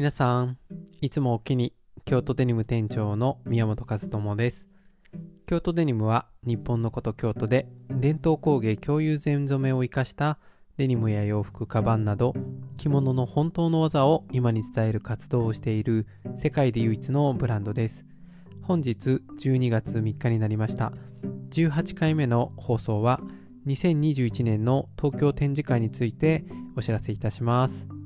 皆さん、いつもおきに京都デニム店長の宮本和智です。京都デニムは日本のこと京都で伝統工芸共有全染めを生かしたデニムや洋服、カバンなど着物の本当の技を今に伝える活動をしている世界で唯一のブランドです。本日12月3日になりました。18回目の放送は2021年の東京展示会についてお知らせいたします。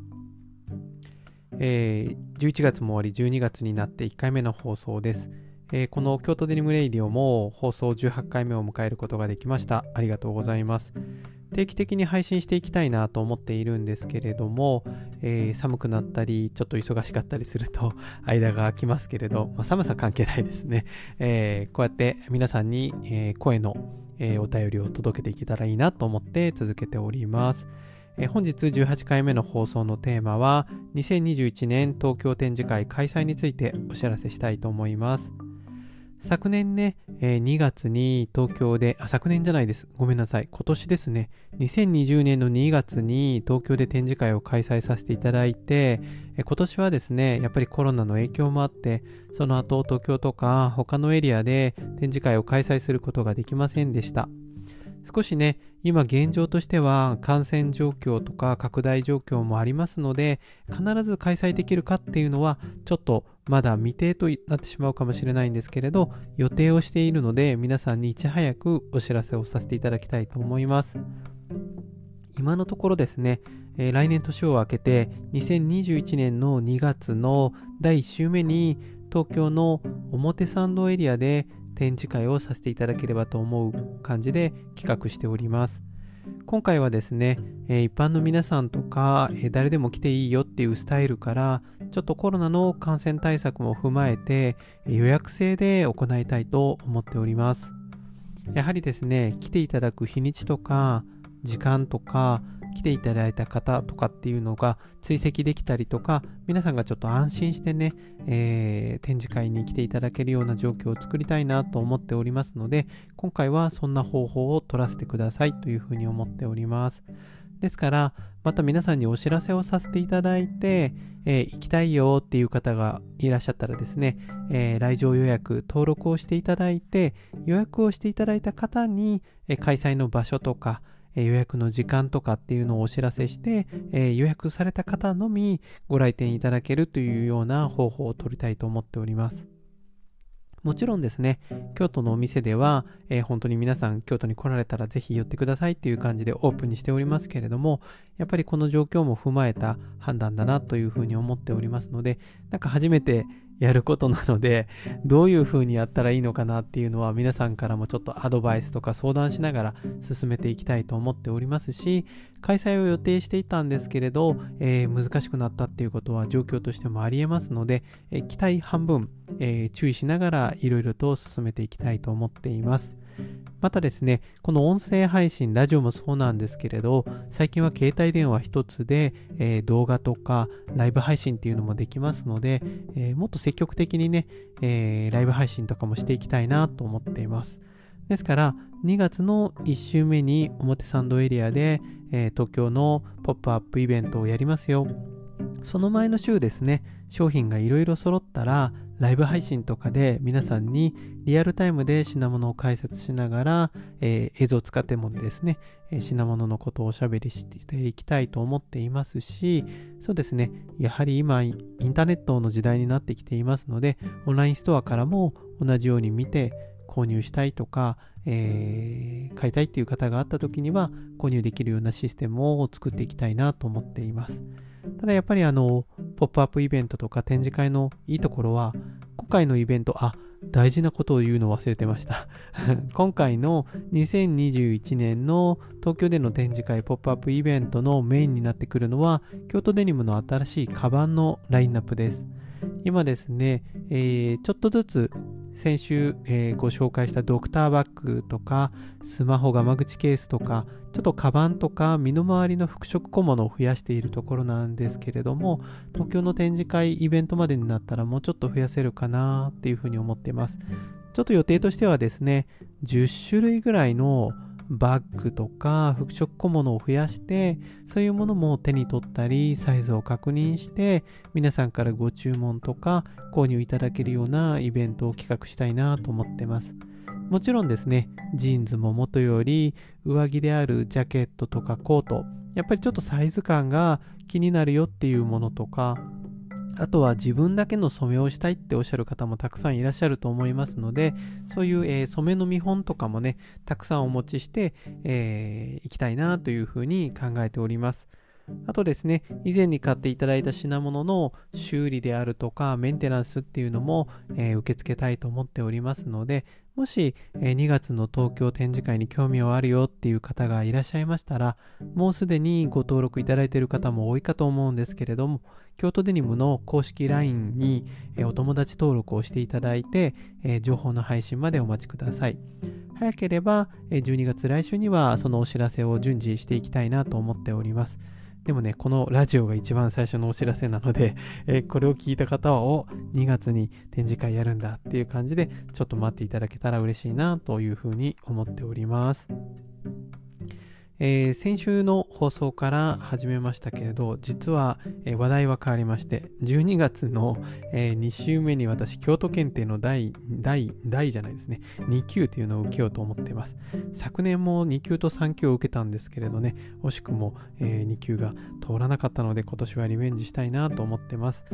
えー、11月も終わり12月になって1回目の放送です。えー、この京都デニムレイディオも放送18回目を迎えることができました。ありがとうございます。定期的に配信していきたいなと思っているんですけれども、えー、寒くなったり、ちょっと忙しかったりすると 間が空きますけれど、まあ、寒さ関係ないですね。え、こうやって皆さんに、声の、お便りを届けていけたらいいなと思って続けております。え本日18回目の放送のテーマは2021年東京展示会開催についてお知らせしたいと思います。昨年ね、え2月に東京で、あ、昨年じゃないです。ごめんなさい。今年ですね。2020年の2月に東京で展示会を開催させていただいて、え今年はですね、やっぱりコロナの影響もあって、その後東京とか他のエリアで展示会を開催することができませんでした。少しね、今現状としては感染状況とか拡大状況もありますので、必ず開催できるかっていうのは、ちょっとまだ未定となってしまうかもしれないんですけれど、予定をしているので、皆さんにいち早くお知らせをさせていただきたいと思います。今のところですね、えー、来年年を明けて2021年の2月の第1週目に東京の表参道エリアで展示会をさせていただければと思う感じで企画しております。今回はですね、え一般の皆さんとか、え誰でも来ていいよっていうスタイルから、ちょっとコロナの感染対策も踏まえて、え予約制で行いたいと思っております。やはりですね、来ていただく日にちとか、時間とか、来ていただいた方とかっていうのが追跡できたりとか、皆さんがちょっと安心してね、えー、展示会に来ていただけるような状況を作りたいなと思っておりますので、今回はそんな方法を取らせてくださいというふうに思っております。ですから、また皆さんにお知らせをさせていただいて、えー、行きたいよっていう方がいらっしゃったらですね、えー、来場予約、登録をしていただいて、予約をしていただいた方に、えー、開催の場所とか、予約の時間とかっていうのをお知らせして、え予約された方のみご来店いただけるというような方法を取りたいと思っております。もちろんですね、京都のお店では、えー、本当に皆さん京都に来られたらぜひ寄ってくださいっていう感じでオープンにしておりますけれども、やっぱりこの状況も踏まえた判断だなというふうに思っておりますので、なんか初めてやることなので、どういうふうにやったらいいのかなっていうのは皆さんからもちょっとアドバイスとか相談しながら進めていきたいと思っておりますし、開催を予定していたんですけれど、えー、難しくなったっていうことは状況としてもありえますので、えー、期待半分、えー、注意しながらいろいろと進めていきたいと思っています。またですね、この音声配信、ラジオもそうなんですけれど、最近は携帯電話一つで、えー、動画とかライブ配信っていうのもできますので、えー、もっと積極的にね、えー、ライブ配信とかもしていきたいなと思っています。ですから、2月の1週目に表参道エリアで、え東京のポップアップイベントをやりますよ。その前の週ですね、商品がいろいろ揃ったら、ライブ配信とかで皆さんにリアルタイムで品物を解説しながら、えー、映像を使ってもですね、え品物のことをおしゃべりしていきたいと思っていますし、そうですね、やはり今インターネットの時代になってきていますので、オンラインストアからも同じように見て購入したいとか、えー、買いたいっていう方があった時には購入できるようなシステムを作っていきたいなと思っています。ただやっぱりあの、ポップアップイベントとか展示会のいいところは、今回のイベント、あ、大事なことを言うの忘れてました 今回の2021年の東京での展示会ポップアップイベントのメインになってくるのは、京都デニムの新しいカバンのラインナップです。今ですね、えー、ちょっとずつ先週、えー、ご紹介したドクターバッグとかスマホがマ口ケースとかちょっとカバンとか身の回りの服飾小物を増やしているところなんですけれども東京の展示会イベントまでになったらもうちょっと増やせるかなっていうふうに思っています。ちょっと予定としてはですね10種類ぐらいのバッグとか服飾小物を増やしてそういうものも手に取ったりサイズを確認して皆さんからご注文とか購入いただけるようなイベントを企画したいなと思ってます。もちろんですねジーンズも元より上着であるジャケットとかコートやっぱりちょっとサイズ感が気になるよっていうものとかあとは自分だけの染めをしたいっておっしゃる方もたくさんいらっしゃると思いますので、そういう、えー、染めの見本とかもね、たくさんお持ちして、えー、いきたいなというふうに考えております。あとですね、以前に買っていただいた品物の修理であるとかメンテナンスっていうのも、えー、受け付けたいと思っておりますので、もし、えー、2月の東京展示会に興味はあるよっていう方がいらっしゃいましたら、もうすでにご登録いただいている方も多いかと思うんですけれども、京都デニムの公式 LINE に、えー、お友達登録をしていただいて、えー、情報の配信までお待ちください。早ければ、え12月来週にはそのお知らせを順次していきたいなと思っております。でもね、このラジオが一番最初のお知らせなので、えー、これを聞いた方は、お、2月に展示会やるんだっていう感じで、ちょっと待っていただけたら嬉しいなというふうに思っております。えー、先週の放送から始めましたけれど、実は、えー、話題は変わりまして、12月の、えー、2週目に私、京都検定の第、第、第じゃないですね、2級というのを受けようと思っています。昨年も2級と3級を受けたんですけれどね、惜しくも、え2級が通らなかったので、今年はリベンジしたいなと思ってます。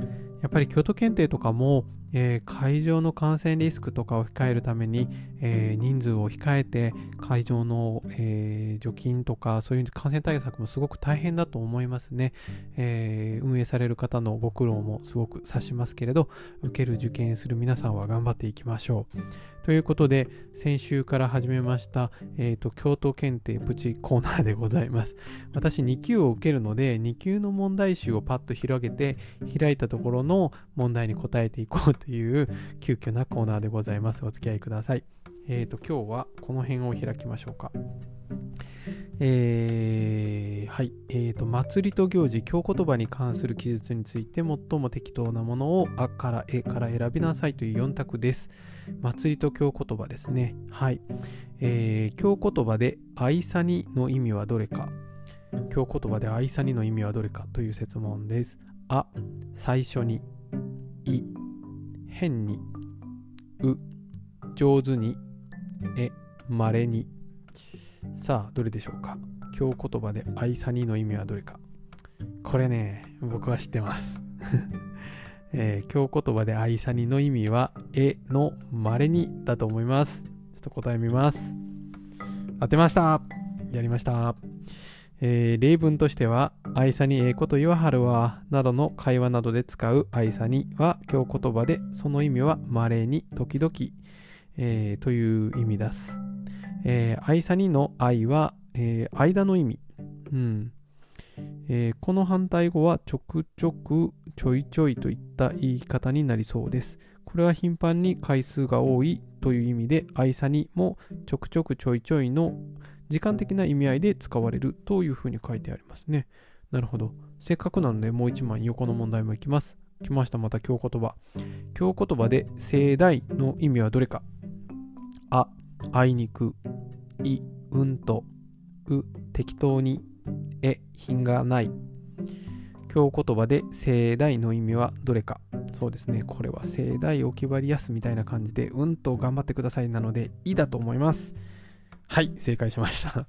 やっぱり京都検定とかも、えー、会場の感染リスクとかを控えるために、えー、人数を控えて会場の、えー、除菌とかそういう感染対策もすごく大変だと思いますね、え運営される方のご苦労もすごく察しますけれど受ける受験する皆さんは頑張っていきましょうということで、先週から始めました、えーと、京都検定プチコーナーでございます。私2級を受けるので、2級の問題集をパッと広げて、開いたところの問題に答えていこうという急遽なコーナーでございます。お付き合いください。えっ、ー、と、今日はこの辺を開きましょうか。えー、はい。えー、と、祭りと行事、京言葉に関する記述について最も適当なものをあからえから選びなさいという4択です。祭りと京言葉ですね。はい。えー、京言葉で愛さにの意味はどれか。京言葉で愛さにの意味はどれかという説問です。あ、最初に。変に。う、上手に。え、稀に。さあ、どれでしょうか？京言葉で愛さにの意味はどれかこれね、僕は知ってます。えー、京言葉で愛さにの意味は、えの稀にだと思います。ちょっと答え見ます。当てましたやりました。えー、例文としては、愛さにええこと言わはるわ、などの会話などで使う愛さには京言葉で、その意味は稀に、時々、えー、という意味です。えー、愛さにの愛は、えー、間の意味。うんえー、この反対語はちょくちょくちょいちょいといった言い方になりそうです。これは頻繁に回数が多いという意味で、愛さにもちょくちょくちょいちょいの時間的な意味合いで使われるというふうに書いてありますね。なるほど。せっかくなのでもう一枚横の問題もいきます。来ました、また京言葉。京言葉で盛大の意味はどれかあ、あいにく、い、うんと、う、適当に、え、品がない。京言葉で盛大の意味はどれか。そうですね。これは盛大おきばりやすみたいな感じで、うんと頑張ってくださいなので、いだと思います。はい、正解しました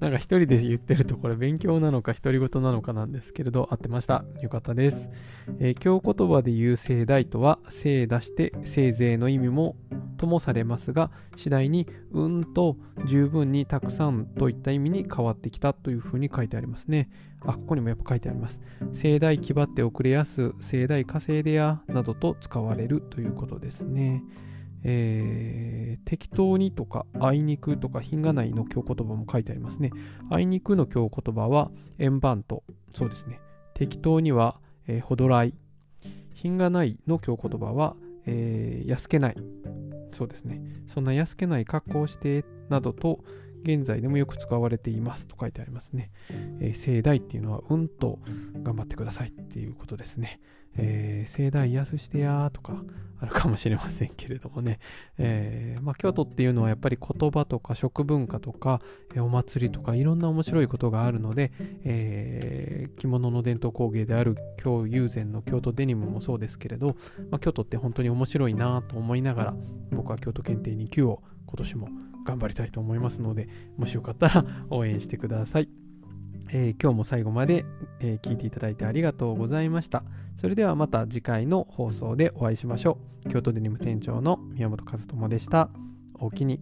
なんか一人で言ってるとこれ勉強なのか独り言なのかなんですけれど、合ってました。よかったです。えー、京言葉で言う盛大とは、盛出してせいぜいの意味もともされますが、次第にうんと十分にたくさんといった意味に変わってきたというふうに書いてありますね。あ、ここにもやっぱ書いてあります。盛大気張って遅れやす、盛大稼いでやなどと使われるということですね。えー、適当にとか、あいにくとか、品がないの京言葉も書いてありますね。あいにくの京言葉は、円盤と、そうですね。適当には、えー、ほどらい。品がないの京言葉は、えー、安けない。そうですね。そんな安けない格好をして、などと、現在でもよく使われていますと書いてありますね。えー、盛大っていうのは、うんと頑張ってくださいっていうことですね。えー、盛大安してやーとかあるかもしれませんけれどもね、えー、まあ、京都っていうのはやっぱり言葉とか食文化とか、え、お祭りとかいろんな面白いことがあるので、え着物の伝統工芸である京友禅の京都デニムもそうですけれど、まあ、京都って本当に面白いなと思いながら僕は京都検定2級を今年も頑張りたいと思いますのでもしよかったら応援してください。えー、今日も最後まで、えー、聞いていただいてありがとうございました。それではまた次回の放送でお会いしましょう。京都デニム店長の宮本和智でした。おおきに。